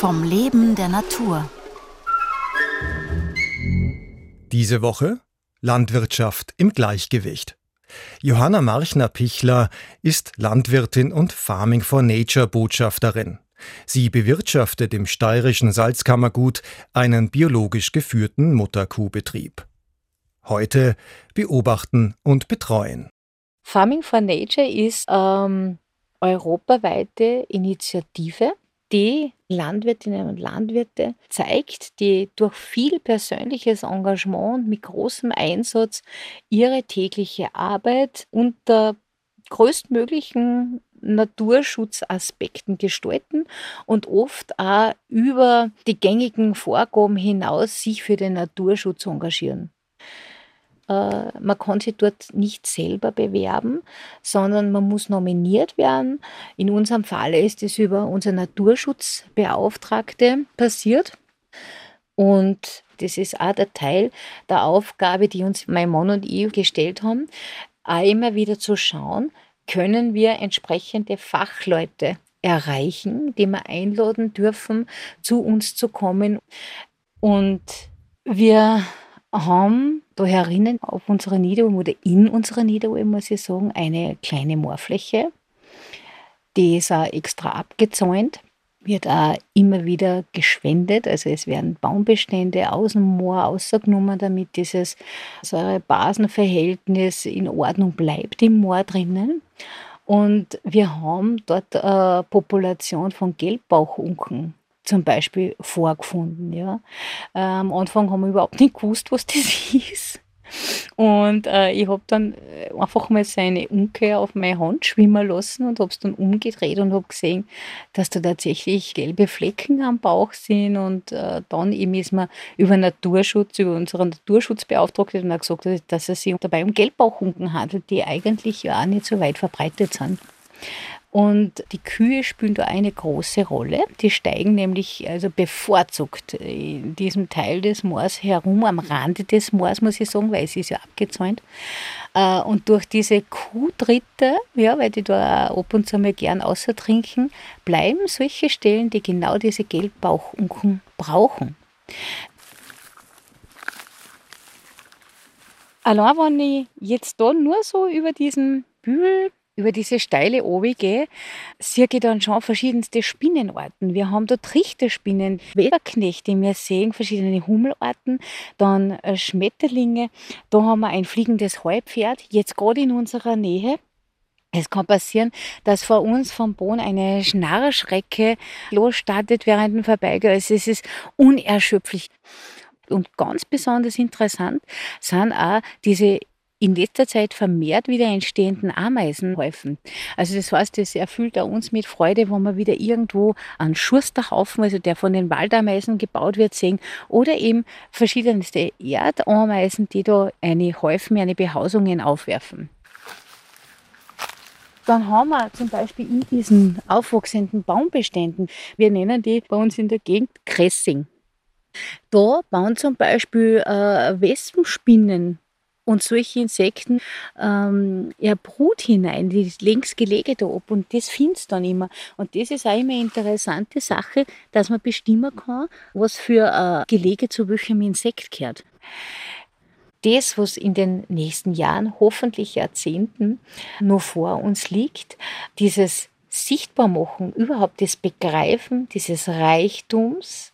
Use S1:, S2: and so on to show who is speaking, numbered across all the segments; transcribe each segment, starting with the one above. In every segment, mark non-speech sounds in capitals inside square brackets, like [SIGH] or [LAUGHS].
S1: vom Leben der Natur.
S2: Diese Woche Landwirtschaft im Gleichgewicht. Johanna Marchner-Pichler ist Landwirtin und Farming for Nature Botschafterin. Sie bewirtschaftet im steirischen Salzkammergut einen biologisch geführten Mutterkuhbetrieb. Heute beobachten und betreuen.
S3: Farming for Nature ist ähm, europaweite Initiative, die Landwirtinnen und Landwirte zeigt, die durch viel persönliches Engagement und mit großem Einsatz ihre tägliche Arbeit unter größtmöglichen Naturschutzaspekten gestalten und oft auch über die gängigen Vorgaben hinaus sich für den Naturschutz engagieren. Äh, man kann sich dort nicht selber bewerben, sondern man muss nominiert werden. In unserem Fall ist es über unsere Naturschutzbeauftragte passiert. Und das ist auch der Teil der Aufgabe, die uns mein Mann und ich gestellt haben, auch immer wieder zu schauen, können wir entsprechende Fachleute erreichen, die wir einladen dürfen, zu uns zu kommen. Und wir haben da herinnen auf unserer Niederalm oder in unserer Niederalm, muss ich sagen, eine kleine Moorfläche. Die ist auch extra abgezäunt, wird auch immer wieder geschwendet. Also es werden Baumbestände aus dem Moor ausgenommen, damit dieses Säure-Basen-Verhältnis in Ordnung bleibt im Moor drinnen. Und wir haben dort eine Population von Gelbbauchunken zum Beispiel vorgefunden. Ja. Am Anfang haben wir überhaupt nicht gewusst, was das [LAUGHS] ist. Und äh, ich habe dann äh, einfach mal seine Unke auf meine Hand schwimmen lassen und habe es dann umgedreht und habe gesehen, dass da tatsächlich gelbe Flecken am Bauch sind. Und äh, dann eben ist man über Naturschutz, über unseren Naturschutzbeauftragten gesagt, dass es sich dabei um Gelbbauchunken handelt, die eigentlich ja auch nicht so weit verbreitet sind. Und die Kühe spielen da eine große Rolle. Die steigen nämlich also bevorzugt in diesem Teil des Moors herum, am Rande des Moors, muss ich sagen, weil es ist ja abgezäunt. Äh, und durch diese Kuhtritte, ja, weil die da ab und zu mal gern außer trinken, bleiben solche Stellen, die genau diese Gelbbauchunken brauchen. Allein wenn ich jetzt da nur so über diesen Bühl über diese steile Obi gehe, sehe ich dann schon verschiedenste Spinnenarten. Wir haben dort Trichterspinnen, Weberknechte, wir sehen verschiedene Hummelarten, dann äh, Schmetterlinge. Da haben wir ein fliegendes Heupferd, jetzt gerade in unserer Nähe. Es kann passieren, dass vor uns vom Boden eine Schnarrschrecke losstartet während dem Vorbeigehen. Also es ist unerschöpflich. Und ganz besonders interessant sind auch diese in letzter Zeit vermehrt wieder entstehenden Ameisenhäufen. Also das heißt, es erfüllt auch uns mit Freude, wenn wir wieder irgendwo einen Schusterhaufen, also der von den Waldameisen gebaut wird, sehen oder eben verschiedenste Erdameisen, die da eine Häufen, eine Behausungen aufwerfen. Dann haben wir zum Beispiel in diesen aufwachsenden Baumbeständen, wir nennen die bei uns in der Gegend Kressing. Da bauen zum Beispiel äh, Wespenspinnen und solche Insekten ähm, ja, Brut hinein, die längst Gelege da ab und das findest dann immer. Und das ist auch immer eine interessante Sache, dass man bestimmen kann, was für äh, Gelege zu welchem Insekt gehört. Das, was in den nächsten Jahren, hoffentlich Jahrzehnten, noch vor uns liegt, dieses Sichtbarmachen, überhaupt das Begreifen dieses Reichtums,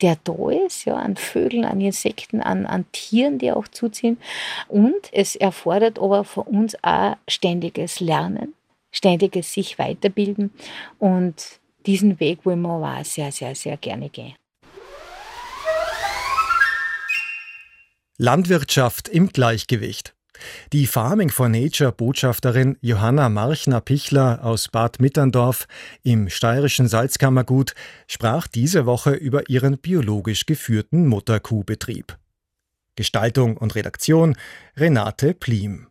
S3: der da ist, ja, an Vögeln, an Insekten, an, an Tieren, die auch zuziehen. Und es erfordert aber von uns auch ständiges Lernen, ständiges sich weiterbilden. Und diesen Weg wollen wir auch sehr, sehr, sehr gerne gehen.
S2: Landwirtschaft im Gleichgewicht. Die Farming for Nature Botschafterin Johanna Marchner-Pichler aus Bad Mitterndorf im steirischen Salzkammergut sprach diese Woche über ihren biologisch geführten Mutterkuhbetrieb. Gestaltung und Redaktion Renate Plim